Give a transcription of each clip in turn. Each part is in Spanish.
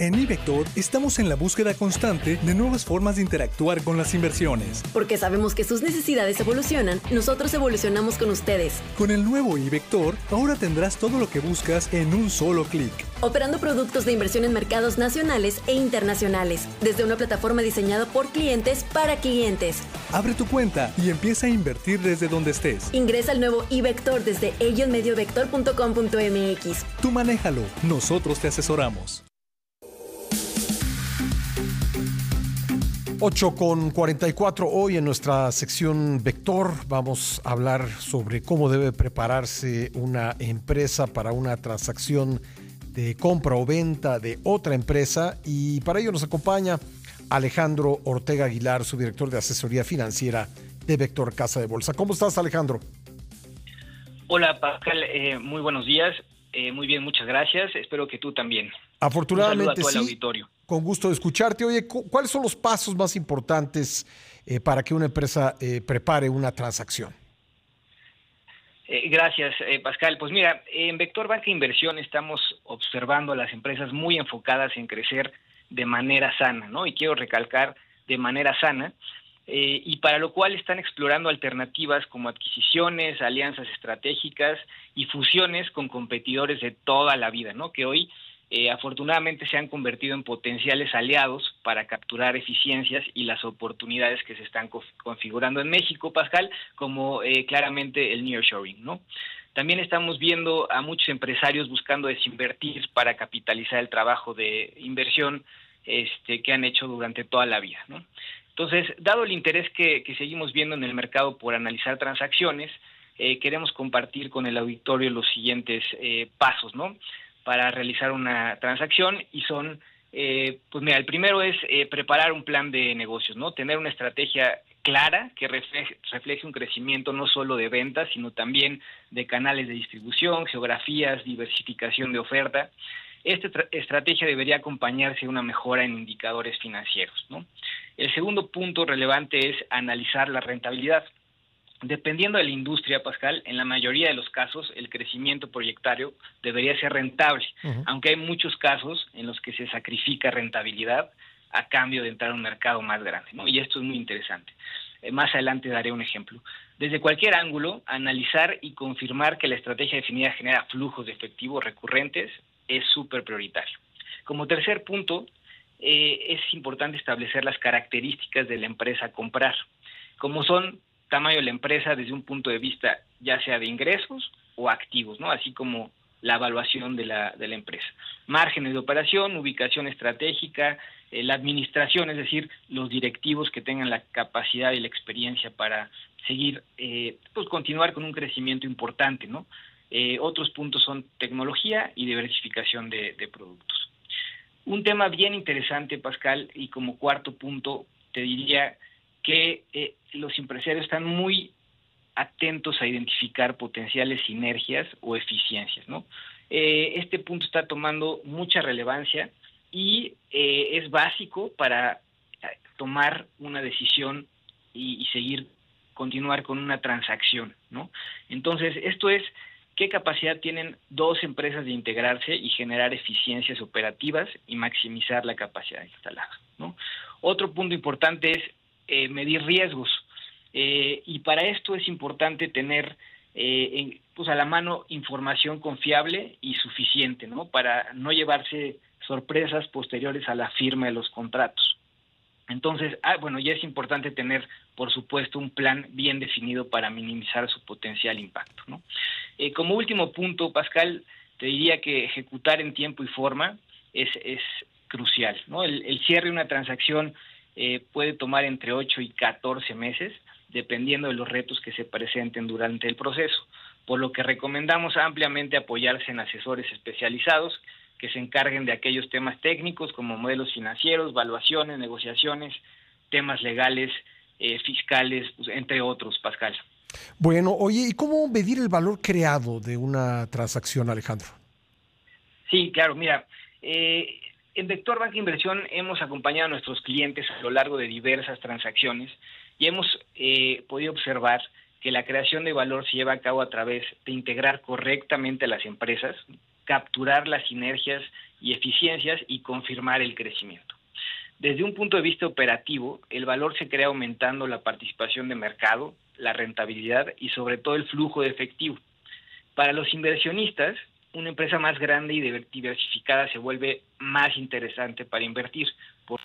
En iVector estamos en la búsqueda constante de nuevas formas de interactuar con las inversiones. Porque sabemos que sus necesidades evolucionan, nosotros evolucionamos con ustedes. Con el nuevo iVector, ahora tendrás todo lo que buscas en un solo clic. Operando productos de inversión en mercados nacionales e internacionales, desde una plataforma diseñada por clientes para clientes. Abre tu cuenta y empieza a invertir desde donde estés. Ingresa al nuevo iVector desde elloenmediovector.com.mx. Tú manéjalo, nosotros te asesoramos. 8 con 44 hoy en nuestra sección Vector vamos a hablar sobre cómo debe prepararse una empresa para una transacción de compra o venta de otra empresa y para ello nos acompaña Alejandro Ortega Aguilar, su director de asesoría financiera de Vector Casa de Bolsa. ¿Cómo estás Alejandro? Hola Pascal, eh, muy buenos días. Eh, muy bien, muchas gracias. Espero que tú también. Afortunadamente Un saludo a todo el sí. auditorio. Con gusto de escucharte. Oye, cu- ¿cuáles son los pasos más importantes eh, para que una empresa eh, prepare una transacción? Eh, gracias, Pascal. Pues mira, en Vector Banca Inversión estamos observando a las empresas muy enfocadas en crecer de manera sana, ¿no? Y quiero recalcar de manera sana, y para lo cual están explorando alternativas como adquisiciones, alianzas estratégicas y fusiones con competidores de toda la vida, ¿no? Que hoy eh, afortunadamente se han convertido en potenciales aliados para capturar eficiencias y las oportunidades que se están co- configurando en México, Pascal, como eh, claramente el nearshoring, ¿no? También estamos viendo a muchos empresarios buscando desinvertir para capitalizar el trabajo de inversión este, que han hecho durante toda la vida, ¿no? Entonces, dado el interés que, seguimos viendo en el mercado por analizar transacciones, eh, queremos compartir con el auditorio los siguientes pasos, ¿no? Para realizar una transacción y son, eh, pues mira, el primero es eh, preparar un plan de negocios, ¿no? Tener una estrategia clara que refleje, refleje un crecimiento no solo de ventas, sino también de canales de distribución, geografías, diversificación de oferta. Esta tra- estrategia debería acompañarse de una mejora en indicadores financieros, ¿no? El segundo punto relevante es analizar la rentabilidad. Dependiendo de la industria, Pascal, en la mayoría de los casos el crecimiento proyectario debería ser rentable, aunque hay muchos casos en los que se sacrifica rentabilidad a cambio de entrar a un mercado más grande, ¿no? Y esto es muy interesante. Eh, más adelante daré un ejemplo. Desde cualquier ángulo, analizar y confirmar que la estrategia definida genera flujos de efectivo recurrentes es súper prioritario. Como tercer punto, eh, es importante establecer las características de la empresa a comprar, como son tamaño de la empresa desde un punto de vista ya sea de ingresos o activos, ¿no? Así como la evaluación de la, de la empresa. Márgenes de operación, ubicación estratégica, eh, la administración, es decir, los directivos que tengan la capacidad y la experiencia para seguir, eh, pues continuar con un crecimiento importante, ¿no? Eh, otros puntos son tecnología y diversificación de, de productos. Un tema bien interesante, Pascal, y como cuarto punto, te diría que eh, los empresarios están muy atentos a identificar potenciales sinergias o eficiencias, ¿no? Eh, este punto está tomando mucha relevancia y eh, es básico para tomar una decisión y, y seguir continuar con una transacción, ¿no? Entonces, esto es qué capacidad tienen dos empresas de integrarse y generar eficiencias operativas y maximizar la capacidad instalada, ¿no? Otro punto importante es eh, medir riesgos eh, y para esto es importante tener eh, pues a la mano información confiable y suficiente, ¿no? Para no llevarse sorpresas posteriores a la firma de los contratos. Entonces, ah, bueno, ya es importante tener, por supuesto, un plan bien definido para minimizar su potencial impacto, ¿no? Eh, como último punto, Pascal, te diría que ejecutar en tiempo y forma es, es crucial, ¿no? El cierre de una transacción eh, puede tomar entre 8 y 14 meses, dependiendo de los retos que se presenten durante el proceso, por lo que recomendamos ampliamente apoyarse en asesores especializados que se encarguen de aquellos temas técnicos como modelos financieros, valuaciones, negociaciones, temas legales, eh, fiscales, entre otros, Pascal. Bueno, oye, ¿y cómo medir el valor creado de una transacción, Alejandro? Sí, claro, mira, eh, en Vector Banca Inversión hemos acompañado a nuestros clientes a lo largo de diversas transacciones y hemos eh, podido observar que la creación de valor se lleva a cabo a través de integrar correctamente a las empresas, capturar las sinergias y eficiencias y confirmar el crecimiento. Desde un punto de vista operativo, el valor se crea aumentando la participación de mercado, la rentabilidad y sobre todo el flujo de efectivo. Para los inversionistas, una empresa más grande y diversificada se vuelve más interesante para invertir, por,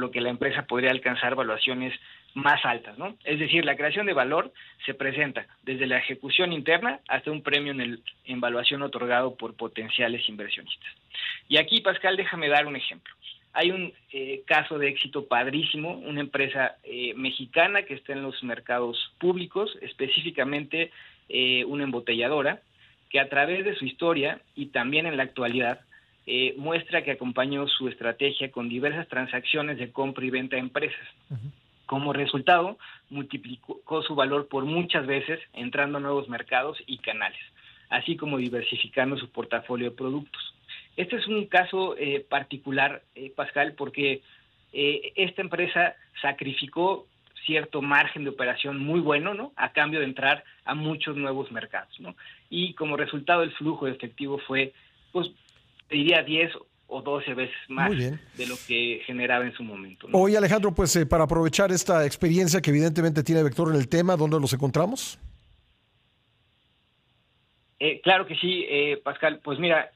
lo que la empresa podría alcanzar valuaciones más altas, ¿no? Es decir, la creación de valor se presenta desde la ejecución interna hasta un premio en, el, en evaluación otorgado por potenciales inversionistas. Y aquí, Pascal, déjame dar un ejemplo. Hay un eh, caso de éxito padrísimo, una empresa eh, mexicana que está en los mercados públicos, específicamente eh, una embotelladora, que a través de su historia y también en la actualidad eh, muestra que acompañó su estrategia con diversas transacciones de compra y venta de empresas. Como resultado, multiplicó su valor por muchas veces, entrando a nuevos mercados y canales, así como diversificando su portafolio de productos. Este es un caso eh, particular, eh, Pascal, porque esta empresa sacrificó cierto margen de operación muy bueno, ¿no? A cambio de entrar a muchos nuevos mercados, ¿no? Y como resultado el flujo de efectivo fue, pues, diría 10 o 12 veces más de lo que generaba en su momento. ¿no? Oye, Alejandro, pues eh, para aprovechar esta experiencia que evidentemente tiene Vector en el tema, ¿dónde los encontramos? Eh, claro que sí, eh, Pascal. Pues mira,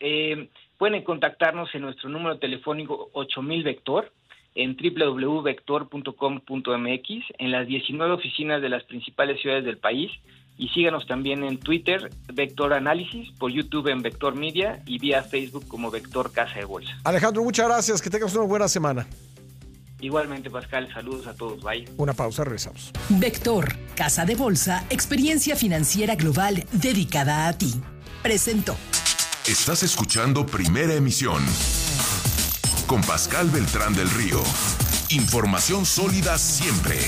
pueden contactarnos en nuestro número telefónico 8000 Vector en www.vector.com.mx, en las 19 oficinas de las principales ciudades del país y síganos también en Twitter, Vector Análisis, por YouTube en Vector Media y vía Facebook como Vector Casa de Bolsa. Alejandro, muchas gracias, que tengas una buena semana. Igualmente, Pascal, saludos a todos, bye. Una pausa, regresamos. Vector, Casa de Bolsa, experiencia financiera global dedicada a ti. Presento. Estás escuchando Primera Emisión con Pascal Beltrán del Río. Información sólida siempre.